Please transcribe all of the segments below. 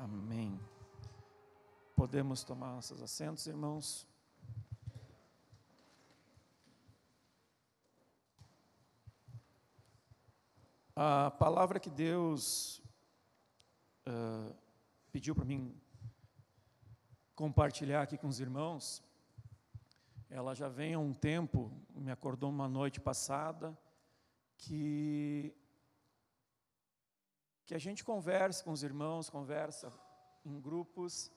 Amém. Podemos tomar nossos assentos, irmãos. A palavra que Deus uh, pediu para mim compartilhar aqui com os irmãos, ela já vem há um tempo, me acordou uma noite passada, que que a gente converse com os irmãos, conversa em grupos,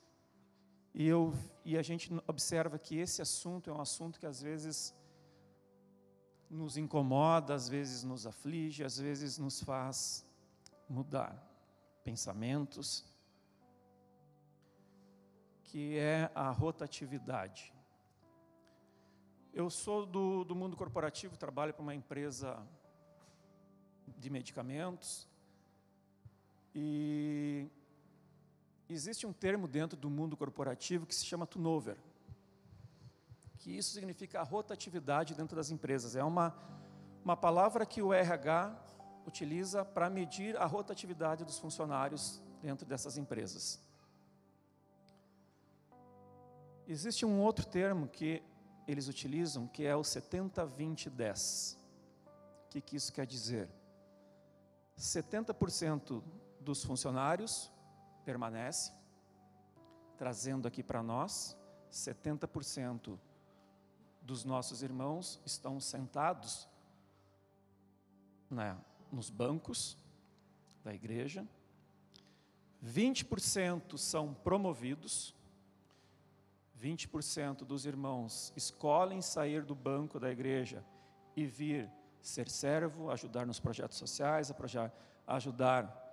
e, eu, e a gente observa que esse assunto é um assunto que às vezes nos incomoda, às vezes nos aflige, às vezes nos faz mudar pensamentos, que é a rotatividade. Eu sou do, do mundo corporativo, trabalho para uma empresa de medicamentos, e existe um termo dentro do mundo corporativo que se chama turnover, que isso significa rotatividade dentro das empresas. É uma, uma palavra que o RH utiliza para medir a rotatividade dos funcionários dentro dessas empresas. Existe um outro termo que eles utilizam, que é o 70-20-10. O que, que isso quer dizer? 70% dos funcionários permanece, trazendo aqui para nós 70% dos nossos irmãos estão sentados né, nos bancos da igreja, 20% são promovidos, 20% dos irmãos escolhem sair do banco da igreja e vir ser servo, ajudar nos projetos sociais, ajudar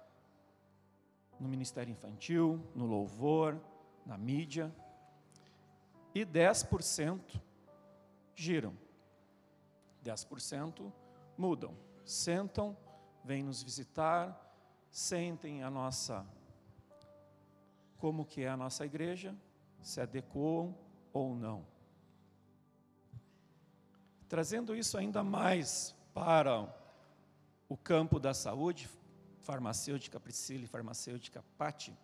no ministério infantil, no louvor, na mídia. E 10% giram. 10% mudam. Sentam, vêm nos visitar, sentem a nossa como que é a nossa igreja, se adequam ou não. Trazendo isso ainda mais para o campo da saúde, farmacêutica Priscila e farmacêutica Patti,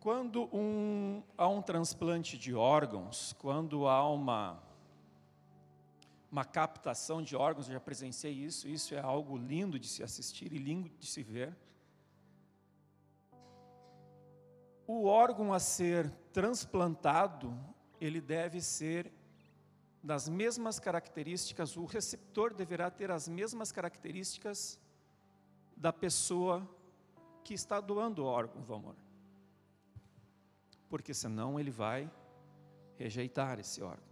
quando um, há um transplante de órgãos, quando há uma, uma captação de órgãos, eu já presenciei isso, isso é algo lindo de se assistir e lindo de se ver. O órgão a ser transplantado, ele deve ser das mesmas características, o receptor deverá ter as mesmas características da pessoa que está doando o órgão, vamos. Porque senão ele vai rejeitar esse órgão.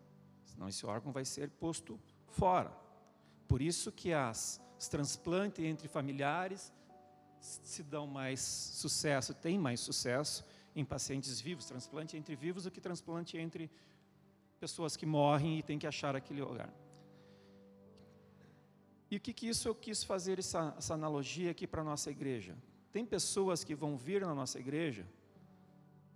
Senão esse órgão vai ser posto fora. Por isso que as transplantes entre familiares se dão mais sucesso, tem mais sucesso em pacientes vivos, transplante entre vivos do que transplante entre pessoas que morrem e tem que achar aquele lugar. E o que, que isso eu quis fazer essa, essa analogia aqui para a nossa igreja? Tem pessoas que vão vir na nossa igreja,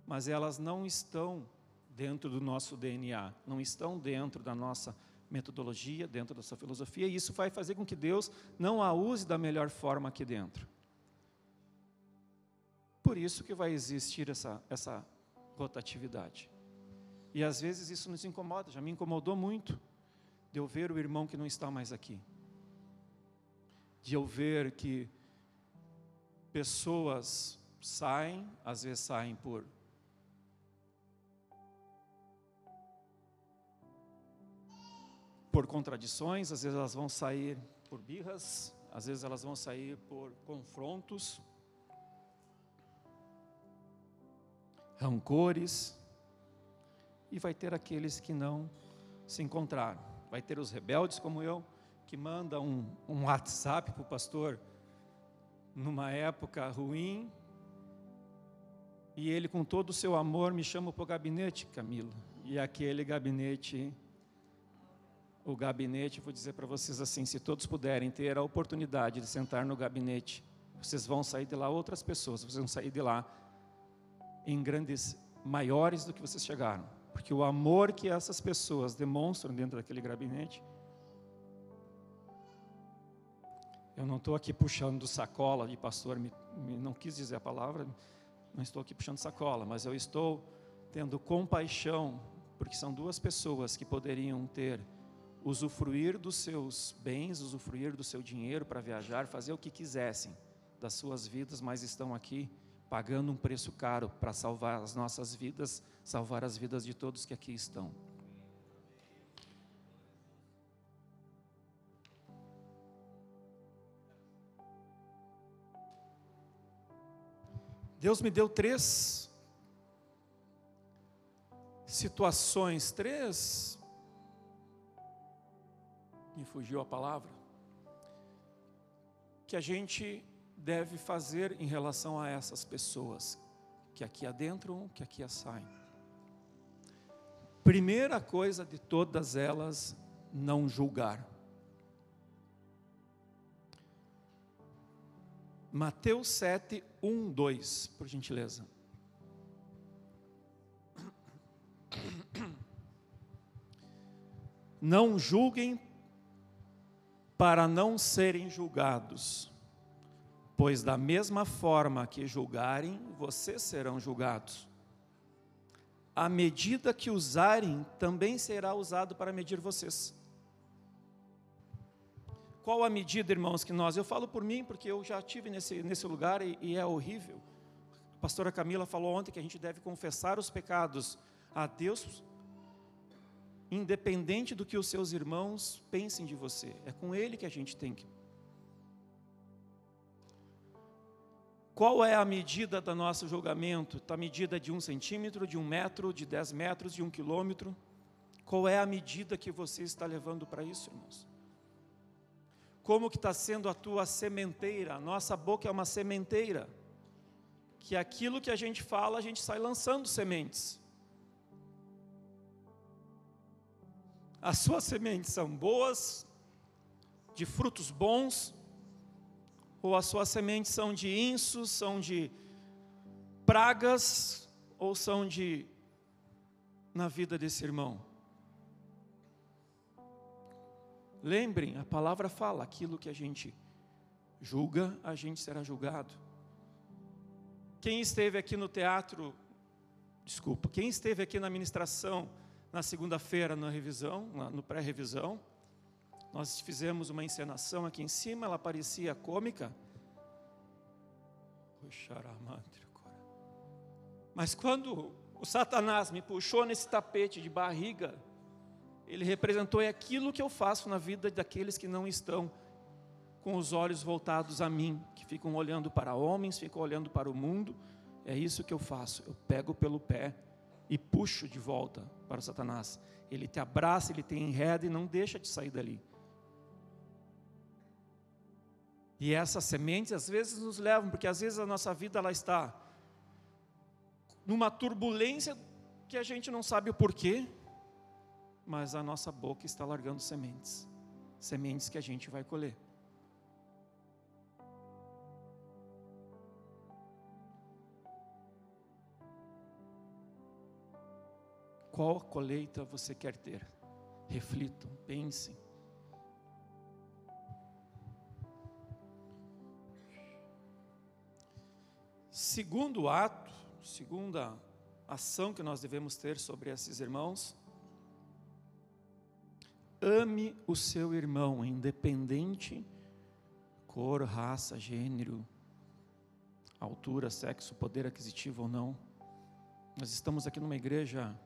mas elas não estão dentro do nosso DNA, não estão dentro da nossa metodologia, dentro da sua filosofia, e isso vai fazer com que Deus não a use da melhor forma aqui dentro. Por isso que vai existir essa, essa rotatividade. E às vezes isso nos incomoda, já me incomodou muito de eu ver o irmão que não está mais aqui de eu ver que pessoas saem, às vezes saem por por contradições, às vezes elas vão sair por birras, às vezes elas vão sair por confrontos, rancores, e vai ter aqueles que não se encontraram. Vai ter os rebeldes como eu, que manda um, um WhatsApp para o pastor numa época ruim, e ele, com todo o seu amor, me chama para o gabinete, Camilo. E aquele gabinete, o gabinete, vou dizer para vocês assim: se todos puderem ter a oportunidade de sentar no gabinete, vocês vão sair de lá outras pessoas, vocês vão sair de lá em grandes, maiores do que vocês chegaram. Porque o amor que essas pessoas demonstram dentro daquele gabinete Eu não estou aqui puxando sacola de pastor, me, não quis dizer a palavra, não estou aqui puxando sacola, mas eu estou tendo compaixão, porque são duas pessoas que poderiam ter usufruir dos seus bens, usufruir do seu dinheiro para viajar, fazer o que quisessem das suas vidas, mas estão aqui pagando um preço caro para salvar as nossas vidas, salvar as vidas de todos que aqui estão. Deus me deu três situações, três. Me fugiu a palavra. Que a gente deve fazer em relação a essas pessoas que aqui adentram, que aqui saem. Primeira coisa de todas elas, não julgar. Mateus 7, 1, 2, por gentileza. Não julguem para não serem julgados, pois da mesma forma que julgarem, vocês serão julgados. A medida que usarem também será usado para medir vocês. Qual a medida, irmãos, que nós? Eu falo por mim, porque eu já estive nesse, nesse lugar e, e é horrível. A pastora Camila falou ontem que a gente deve confessar os pecados a Deus, independente do que os seus irmãos pensem de você. É com Ele que a gente tem que. Qual é a medida do nosso julgamento? Está medida de um centímetro, de um metro, de dez metros, de um quilômetro? Qual é a medida que você está levando para isso, irmãos? Como que está sendo a tua sementeira. A nossa boca é uma sementeira. Que aquilo que a gente fala, a gente sai lançando sementes. As suas sementes são boas, de frutos bons, ou as suas sementes são de insos, são de pragas, ou são de na vida desse irmão? Lembrem, a palavra fala: aquilo que a gente julga, a gente será julgado. Quem esteve aqui no teatro, desculpa, quem esteve aqui na ministração na segunda-feira na revisão, no pré-revisão, nós fizemos uma encenação aqui em cima, ela parecia cômica. Mas quando o Satanás me puxou nesse tapete de barriga, ele representou é aquilo que eu faço na vida daqueles que não estão com os olhos voltados a mim, que ficam olhando para homens, ficam olhando para o mundo. É isso que eu faço. Eu pego pelo pé e puxo de volta para Satanás. Ele te abraça, ele te enreda e não deixa de sair dali. E essas sementes às vezes nos levam, porque às vezes a nossa vida ela está numa turbulência que a gente não sabe o porquê, mas a nossa boca está largando sementes sementes que a gente vai colher. Qual colheita você quer ter? Reflitam, pensem. Segundo ato, segunda ação que nós devemos ter sobre esses irmãos, Ame o seu irmão, independente cor, raça, gênero, altura, sexo, poder aquisitivo ou não. Nós estamos aqui numa igreja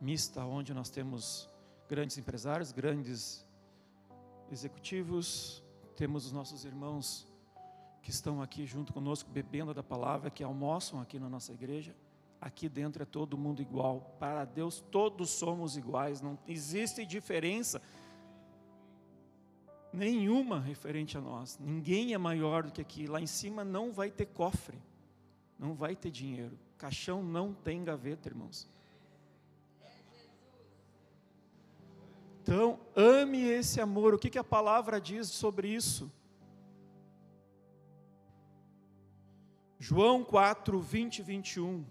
mista, onde nós temos grandes empresários, grandes executivos, temos os nossos irmãos que estão aqui junto conosco, bebendo da palavra, que almoçam aqui na nossa igreja. Aqui dentro é todo mundo igual. Para Deus, todos somos iguais. Não existe diferença nenhuma referente a nós. Ninguém é maior do que aqui. Lá em cima não vai ter cofre, não vai ter dinheiro. Caixão não tem gaveta, irmãos. Então, ame esse amor. O que, que a palavra diz sobre isso? João 4, 20 e 21.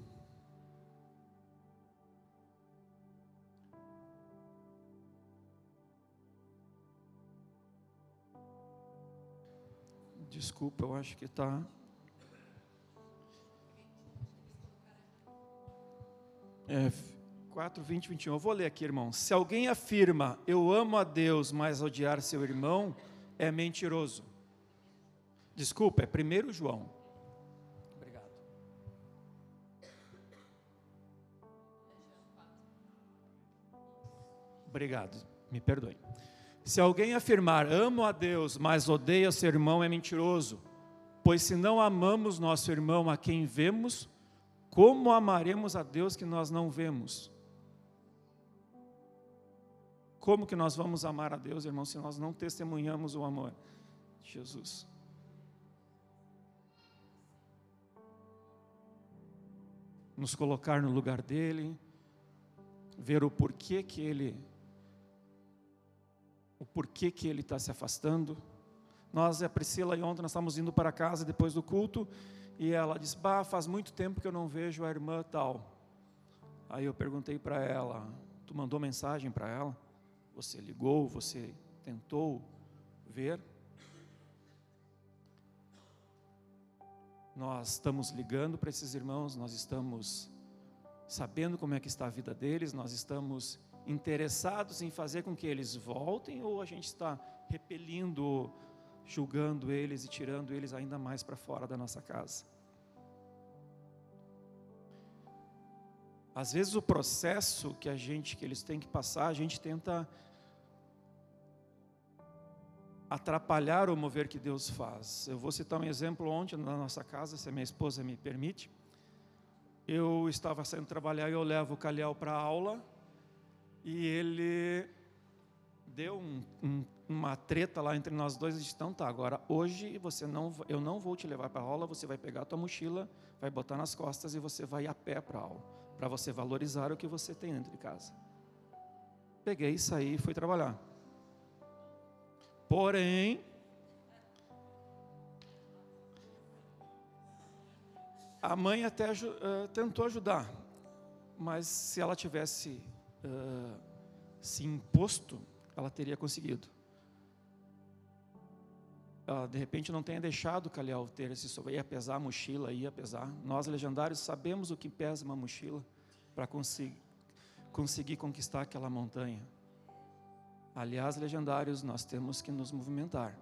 Desculpa, eu acho que está. É, 4, 20, 21. Eu vou ler aqui, irmão. Se alguém afirma, eu amo a Deus, mas odiar seu irmão, é mentiroso. Desculpa, é 1 João. Obrigado. Obrigado, me perdoe. Se alguém afirmar, amo a Deus, mas odeia seu irmão, é mentiroso. Pois se não amamos nosso irmão a quem vemos, como amaremos a Deus que nós não vemos? Como que nós vamos amar a Deus, irmão, se nós não testemunhamos o amor de Jesus? Nos colocar no lugar dele, ver o porquê que ele o porquê que ele está se afastando. Nós, a Priscila e ontem, nós estávamos indo para casa depois do culto, e ela disse, bah, faz muito tempo que eu não vejo a irmã tal. Aí eu perguntei para ela, tu mandou mensagem para ela? Você ligou, você tentou ver? Nós estamos ligando para esses irmãos, nós estamos sabendo como é que está a vida deles, nós estamos interessados em fazer com que eles voltem ou a gente está repelindo, julgando eles e tirando eles ainda mais para fora da nossa casa? Às vezes o processo que a gente que eles têm que passar, a gente tenta atrapalhar o mover que Deus faz. Eu vou citar um exemplo ontem na nossa casa, se a minha esposa me permite. Eu estava saindo trabalhar e eu levo o Calhau para aula e ele deu um, um, uma treta lá entre nós dois e disse, então tá, agora hoje você não, eu não vou te levar para a aula, você vai pegar a tua mochila, vai botar nas costas e você vai a pé para a aula, para você valorizar o que você tem dentro de casa. Peguei, saí e fui trabalhar. Porém, a mãe até uh, tentou ajudar, mas se ela tivesse se imposto, ela teria conseguido. Ela, de repente, não tenha deixado Calhau ter esse ia pesar a mochila, ia pesar. Nós, legendários, sabemos o que pesa uma mochila para conseguir, conseguir conquistar aquela montanha. Aliás, legendários, nós temos que nos movimentar.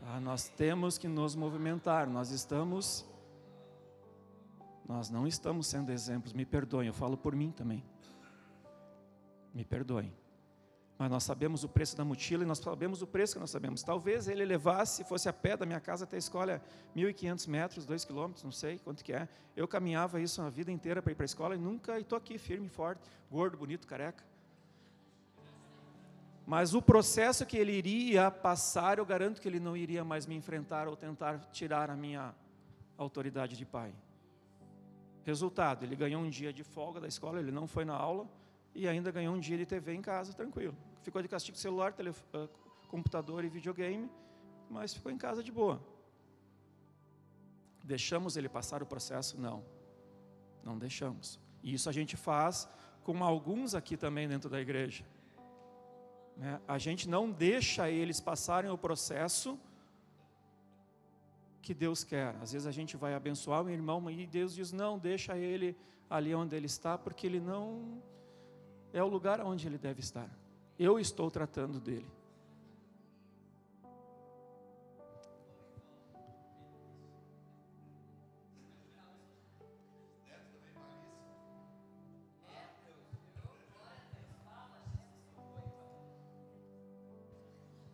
Tá? Nós temos que nos movimentar. Nós estamos. Nós não estamos sendo exemplos. Me perdoem, eu falo por mim também. Me perdoem. Mas nós sabemos o preço da mochila e nós sabemos o preço que nós sabemos. Talvez ele levasse, fosse a pé da minha casa até a escola, 1.500 metros, 2 quilômetros, não sei quanto que é. Eu caminhava isso a vida inteira para ir para a escola e nunca, estou aqui firme, forte, gordo, bonito, careca. Mas o processo que ele iria passar, eu garanto que ele não iria mais me enfrentar ou tentar tirar a minha autoridade de pai. Resultado, ele ganhou um dia de folga da escola, ele não foi na aula e ainda ganhou um dia de TV em casa, tranquilo. Ficou de castigo celular, telefone, computador e videogame, mas ficou em casa de boa. Deixamos ele passar o processo? Não, não deixamos. E isso a gente faz com alguns aqui também dentro da igreja. Né? A gente não deixa eles passarem o processo que Deus quer. Às vezes a gente vai abençoar o irmão e Deus diz: não, deixa ele ali onde ele está, porque ele não é o lugar onde ele deve estar. Eu estou tratando dele.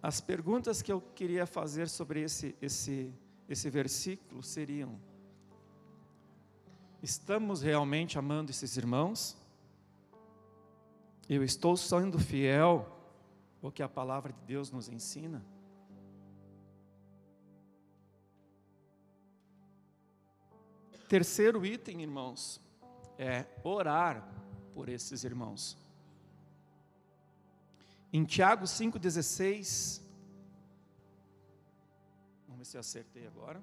As perguntas que eu queria fazer sobre esse, esse, esse versículo seriam: estamos realmente amando esses irmãos? Eu estou sendo fiel ao que a palavra de Deus nos ensina? Terceiro item, irmãos, é orar por esses irmãos. Em Tiago 5,16, vamos ver se eu acertei agora.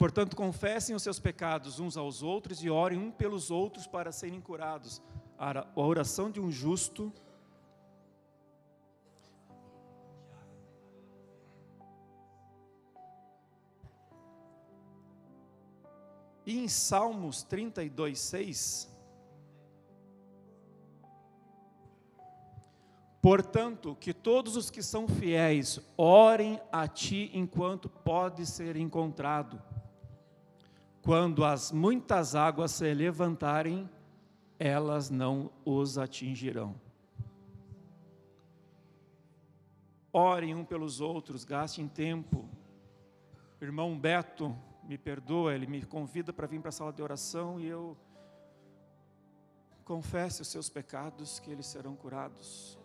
Portanto, confessem os seus pecados uns aos outros e orem um pelos outros para serem curados. A oração de um justo E em Salmos 32, 6, Portanto, que todos os que são fiéis orem a ti enquanto pode ser encontrado. Quando as muitas águas se levantarem, elas não os atingirão. Orem um pelos outros, gastem tempo. irmão Beto me perdoa, ele me convida para vir para a sala de oração e eu confesse os seus pecados que eles serão curados.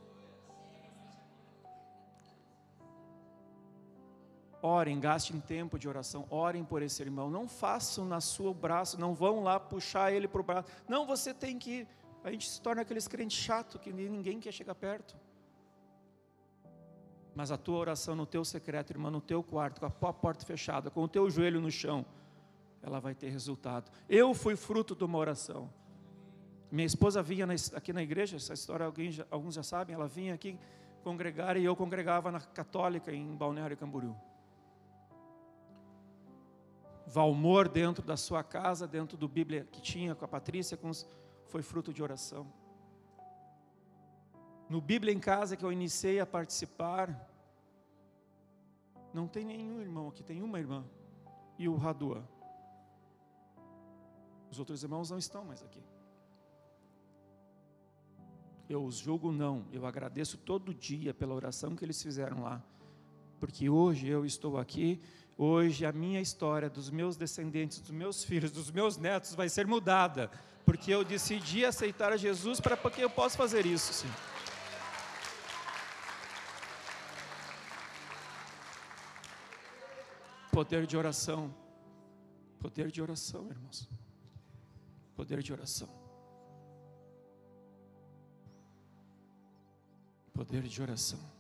Orem, gastem tempo de oração, orem por esse irmão. Não façam na sua braço, não vão lá puxar ele para o braço. Não, você tem que ir. A gente se torna aqueles crentes chato que ninguém quer chegar perto. Mas a tua oração no teu secreto, irmão, no teu quarto, com a porta fechada, com o teu joelho no chão, ela vai ter resultado. Eu fui fruto de uma oração. Minha esposa vinha aqui na igreja, essa história alguns já sabem, ela vinha aqui congregar e eu congregava na católica em Balneário Camboriú. Valmor dentro da sua casa, dentro do Bíblia que tinha com a Patrícia, com os, foi fruto de oração. No Bíblia em Casa que eu iniciei a participar, não tem nenhum irmão aqui, tem uma irmã e o Radua. Os outros irmãos não estão mais aqui. Eu os julgo não, eu agradeço todo dia pela oração que eles fizeram lá, porque hoje eu estou aqui, hoje a minha história dos meus descendentes, dos meus filhos, dos meus netos vai ser mudada, porque eu decidi aceitar a Jesus para porque eu posso fazer isso, sim. Poder de oração. Poder de oração, irmãos. Poder de oração. Poder de oração.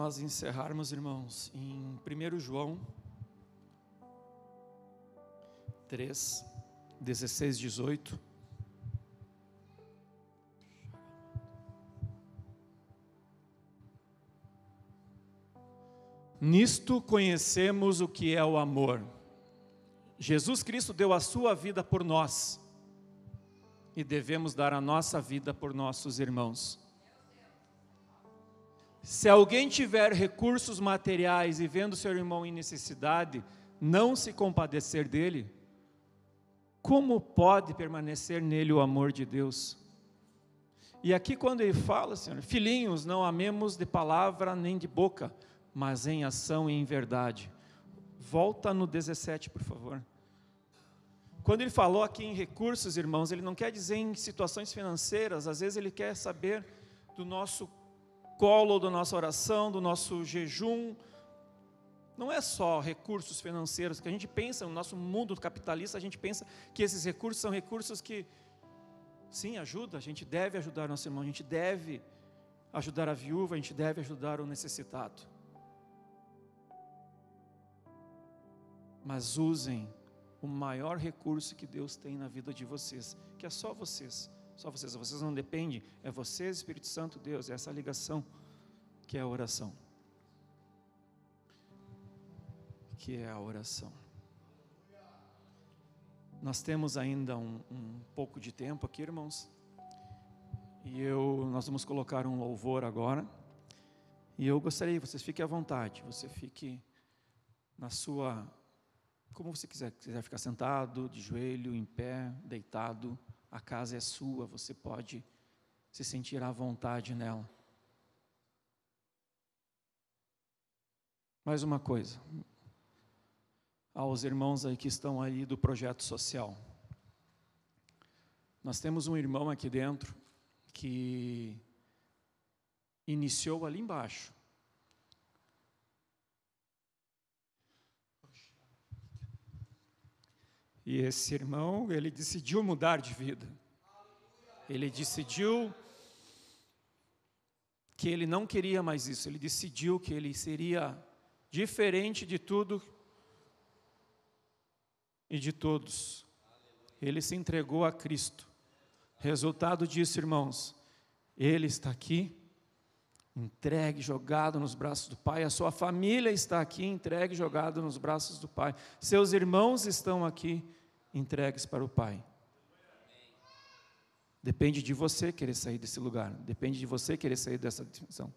Nós encerrarmos, irmãos, em 1 João 3, 16, 18. Nisto conhecemos o que é o amor. Jesus Cristo deu a sua vida por nós e devemos dar a nossa vida por nossos irmãos. Se alguém tiver recursos materiais e vendo seu irmão em necessidade, não se compadecer dele, como pode permanecer nele o amor de Deus? E aqui, quando ele fala, Senhor, filhinhos, não amemos de palavra nem de boca, mas em ação e em verdade. Volta no 17, por favor. Quando ele falou aqui em recursos, irmãos, ele não quer dizer em situações financeiras, às vezes ele quer saber do nosso colo, da nossa oração, do nosso jejum, não é só recursos financeiros, que a gente pensa no nosso mundo capitalista, a gente pensa que esses recursos são recursos que, sim, ajuda, a gente deve ajudar nosso irmão, a gente deve ajudar a viúva, a gente deve ajudar o necessitado. Mas usem o maior recurso que Deus tem na vida de vocês, que é só vocês, só vocês, vocês não dependem, é vocês, Espírito Santo, Deus, é essa ligação que é a oração. que é a oração. Nós temos ainda um, um pouco de tempo aqui, irmãos, e eu, nós vamos colocar um louvor agora. E eu gostaria que vocês fiquem à vontade, você fique na sua, como você quiser, quiser ficar sentado, de joelho, em pé, deitado, a casa é sua, você pode se sentir à vontade nela. Mais uma coisa, aos irmãos aí que estão aí do projeto social. Nós temos um irmão aqui dentro que iniciou ali embaixo. E esse irmão, ele decidiu mudar de vida. Ele decidiu que ele não queria mais isso. Ele decidiu que ele seria diferente de tudo e de todos. Ele se entregou a Cristo. Resultado disso, irmãos, ele está aqui, entregue, jogado nos braços do Pai. A sua família está aqui, entregue, jogado nos braços do Pai. Seus irmãos estão aqui, entregues para o Pai. Depende de você querer sair desse lugar, depende de você querer sair dessa dimensão.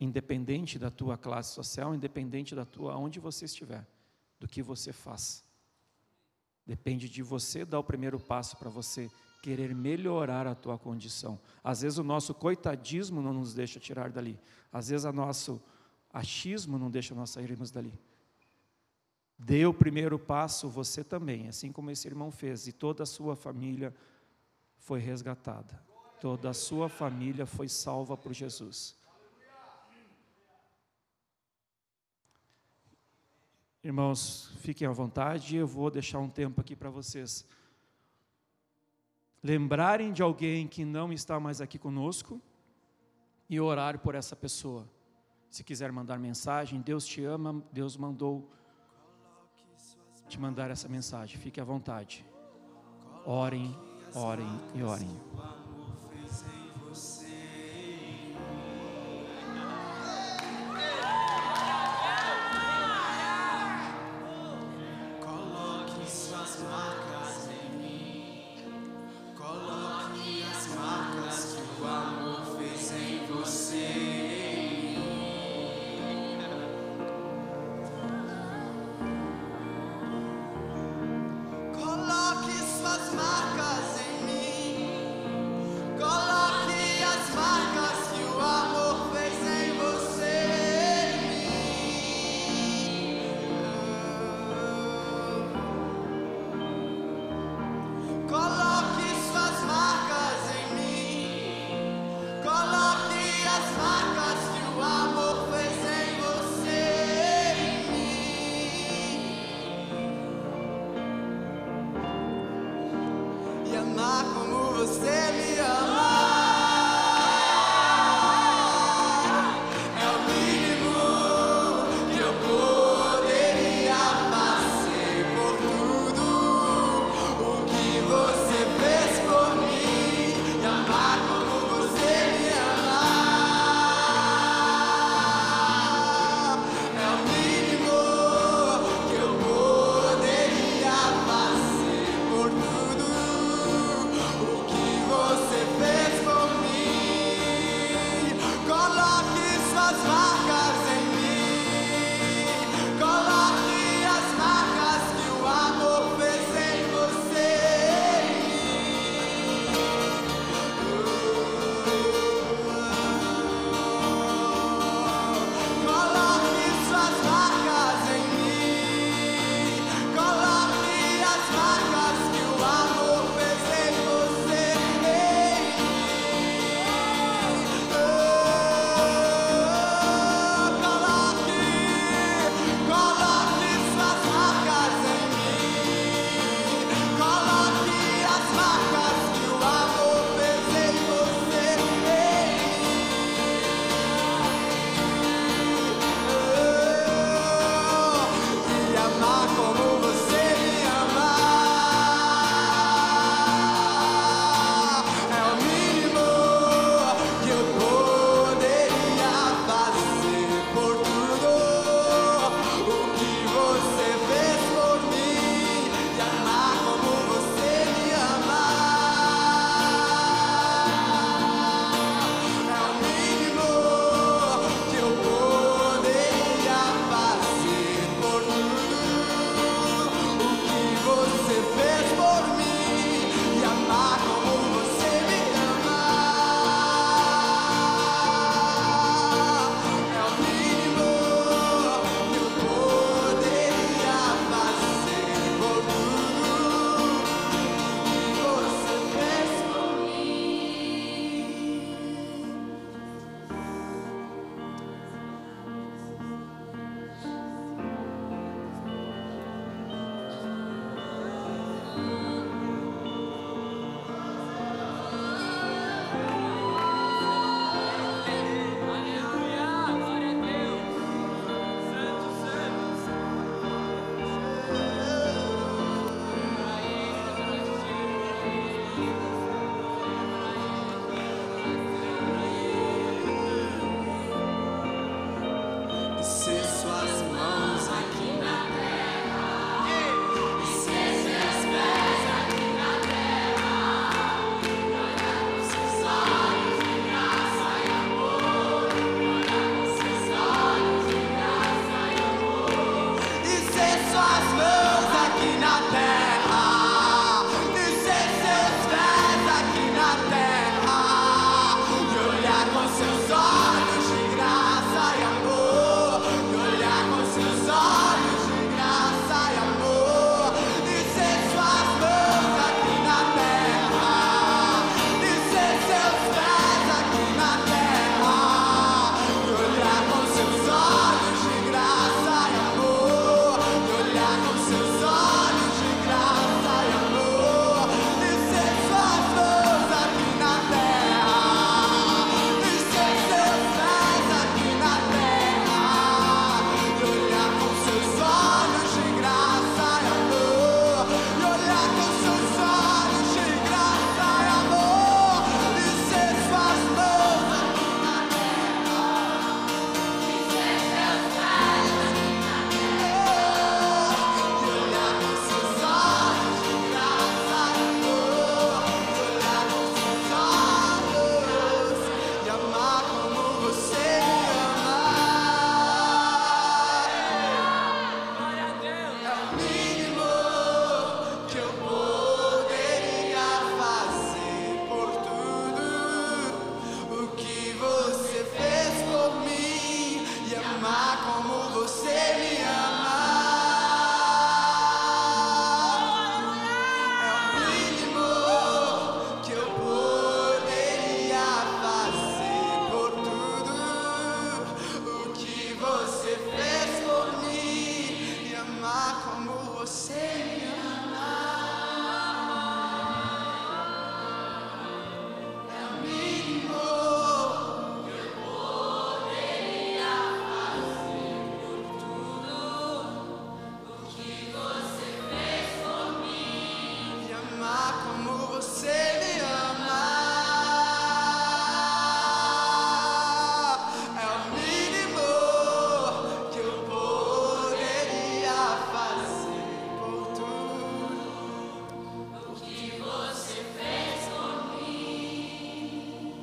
Independente da tua classe social, independente da tua onde você estiver, do que você faz. Depende de você dar o primeiro passo para você querer melhorar a tua condição. Às vezes o nosso coitadismo não nos deixa tirar dali. Às vezes o nosso achismo não deixa nós sairmos dali. Dê o primeiro passo você também, assim como esse irmão fez, e toda a sua família foi resgatada. Toda a sua família foi salva por Jesus. Irmãos, fiquem à vontade, eu vou deixar um tempo aqui para vocês lembrarem de alguém que não está mais aqui conosco e orar por essa pessoa. Se quiser mandar mensagem, Deus te ama, Deus mandou te mandar essa mensagem. Fique à vontade. Orem, orem e orem.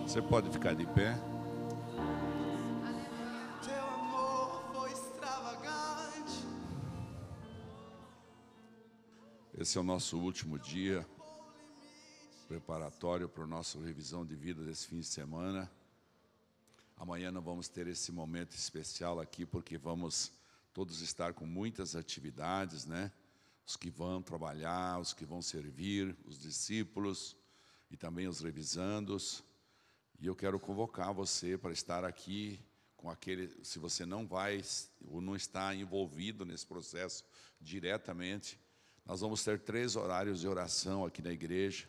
Você pode ficar de pé. Teu amor foi extravagante. Esse é o nosso último dia preparatório para a nossa revisão de vida desse fim de semana. Amanhã nós vamos ter esse momento especial aqui porque vamos todos estar com muitas atividades, né? Os que vão trabalhar, os que vão servir, os discípulos e também os revisandos. E eu quero convocar você para estar aqui com aquele, se você não vai ou não está envolvido nesse processo diretamente, nós vamos ter três horários de oração aqui na igreja.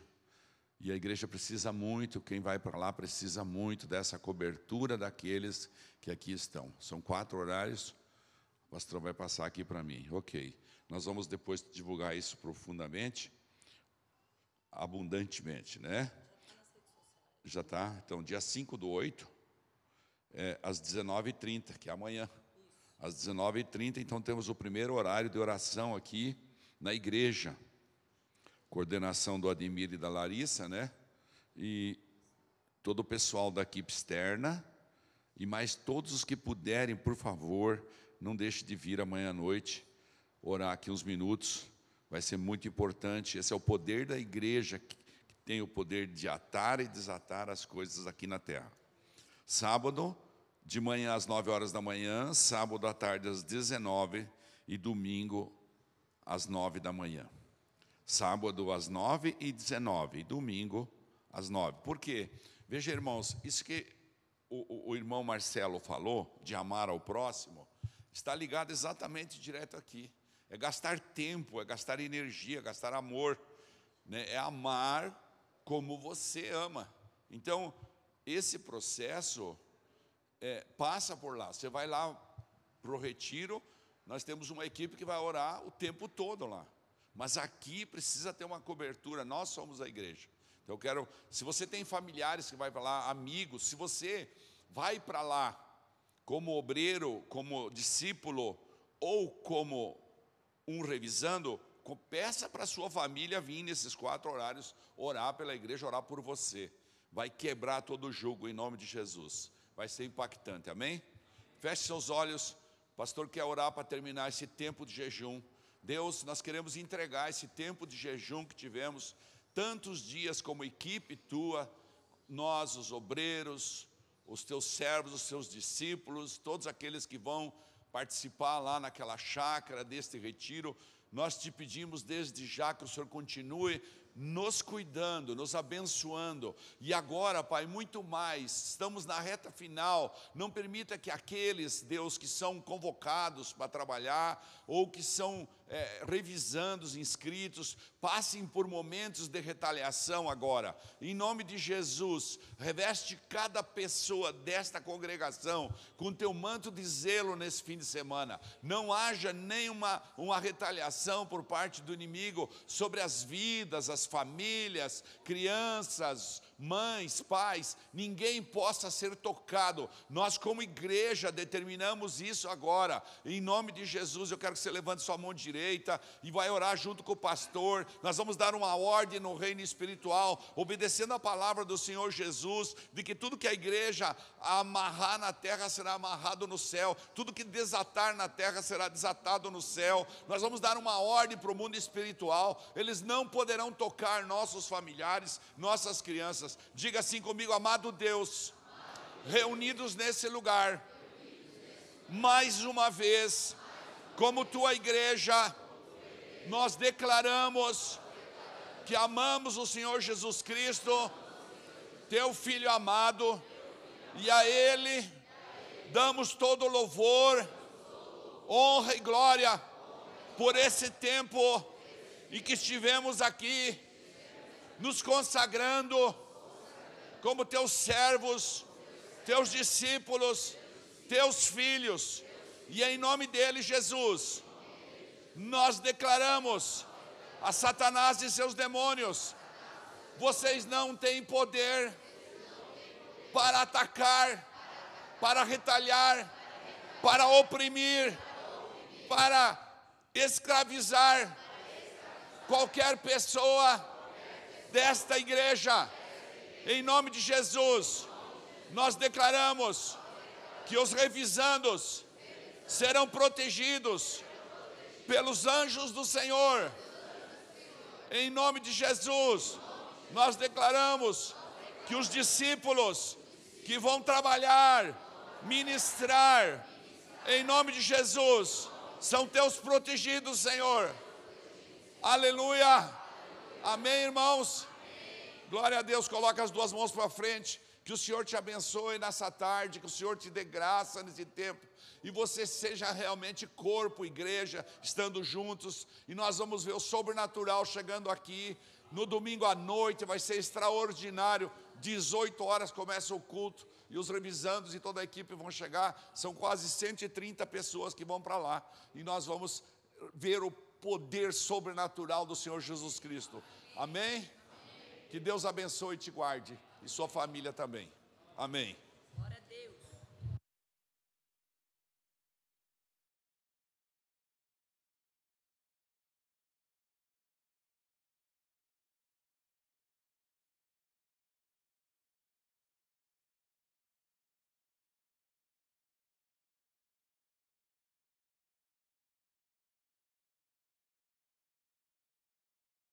E a igreja precisa muito, quem vai para lá precisa muito dessa cobertura daqueles que aqui estão. São quatro horários, o pastor vai passar aqui para mim. Ok, nós vamos depois divulgar isso profundamente, abundantemente, né? Já está? Então, dia 5 do 8, é, às 19h30, que é amanhã. Às 19h30, então temos o primeiro horário de oração aqui na igreja. Coordenação do Ademir e da Larissa, né? E todo o pessoal da equipe externa. E mais todos os que puderem, por favor, não deixe de vir amanhã à noite, orar aqui uns minutos. Vai ser muito importante. Esse é o poder da igreja tem o poder de atar e desatar as coisas aqui na terra. Sábado, de manhã às 9 horas da manhã, sábado à tarde às 19 e domingo às 9 da manhã. Sábado às 9 e 19 e domingo às 9. Por quê? Veja, irmãos, isso que o, o, o irmão Marcelo falou, de amar ao próximo, está ligado exatamente direto aqui. É gastar tempo, é gastar energia, é gastar amor, né? é amar como você ama. Então, esse processo é, passa por lá. Você vai lá para o retiro, nós temos uma equipe que vai orar o tempo todo lá. Mas aqui precisa ter uma cobertura, nós somos a igreja. Então eu quero, se você tem familiares que vai para lá, amigos, se você vai para lá como obreiro, como discípulo ou como um revisando, peça para sua família vir nesses quatro horários, orar pela igreja, orar por você. Vai quebrar todo o jugo em nome de Jesus. Vai ser impactante, amém? Feche seus olhos. O pastor quer orar para terminar esse tempo de jejum. Deus, nós queremos entregar esse tempo de jejum que tivemos, tantos dias como equipe tua, nós, os obreiros, os teus servos, os teus discípulos, todos aqueles que vão participar lá naquela chácara deste retiro, nós te pedimos desde já que o Senhor continue nos cuidando, nos abençoando. E agora, Pai, muito mais, estamos na reta final. Não permita que aqueles, Deus, que são convocados para trabalhar ou que são é, revisando os inscritos, passem por momentos de retaliação agora. Em nome de Jesus, reveste cada pessoa desta congregação com teu manto de zelo nesse fim de semana. Não haja nenhuma uma retaliação por parte do inimigo sobre as vidas, as famílias, crianças, mães, pais, ninguém possa ser tocado. Nós, como igreja, determinamos isso agora. Em nome de Jesus, eu quero que você levante sua mão direita e vai orar junto com o pastor. Nós vamos dar uma ordem no reino espiritual, obedecendo a palavra do Senhor Jesus, de que tudo que a igreja amarrar na terra será amarrado no céu, tudo que desatar na terra será desatado no céu. Nós vamos dar uma ordem para o mundo espiritual. Eles não poderão tocar nossos familiares, nossas crianças Diga assim comigo, amado Deus, reunidos nesse lugar, mais uma vez, como tua igreja, nós declaramos que amamos o Senhor Jesus Cristo, teu Filho amado, e a Ele damos todo louvor, honra e glória por esse tempo e que estivemos aqui nos consagrando como teus servos, teus discípulos, teus filhos, e em nome dele, Jesus, nós declaramos a Satanás e seus demônios: vocês não têm poder para atacar, para retalhar, para oprimir, para escravizar qualquer pessoa desta igreja em nome de Jesus, Nós declaramos que os revisandos serão protegidos pelos anjos do Senhor. Em nome de Jesus, nós declaramos que os discípulos que vão trabalhar, ministrar, em nome de Jesus, são teus protegidos, Senhor. Aleluia. Amém, irmãos. Glória a Deus. Coloca as duas mãos para frente. Que o Senhor te abençoe nessa tarde, que o Senhor te dê graça nesse tempo e você seja realmente corpo, igreja, estando juntos. E nós vamos ver o sobrenatural chegando aqui. No domingo à noite vai ser extraordinário. 18 horas começa o culto e os revisandos e toda a equipe vão chegar. São quase 130 pessoas que vão para lá. E nós vamos ver o poder sobrenatural do Senhor Jesus Cristo. Amém? Que Deus abençoe e te guarde e sua família também. Amém.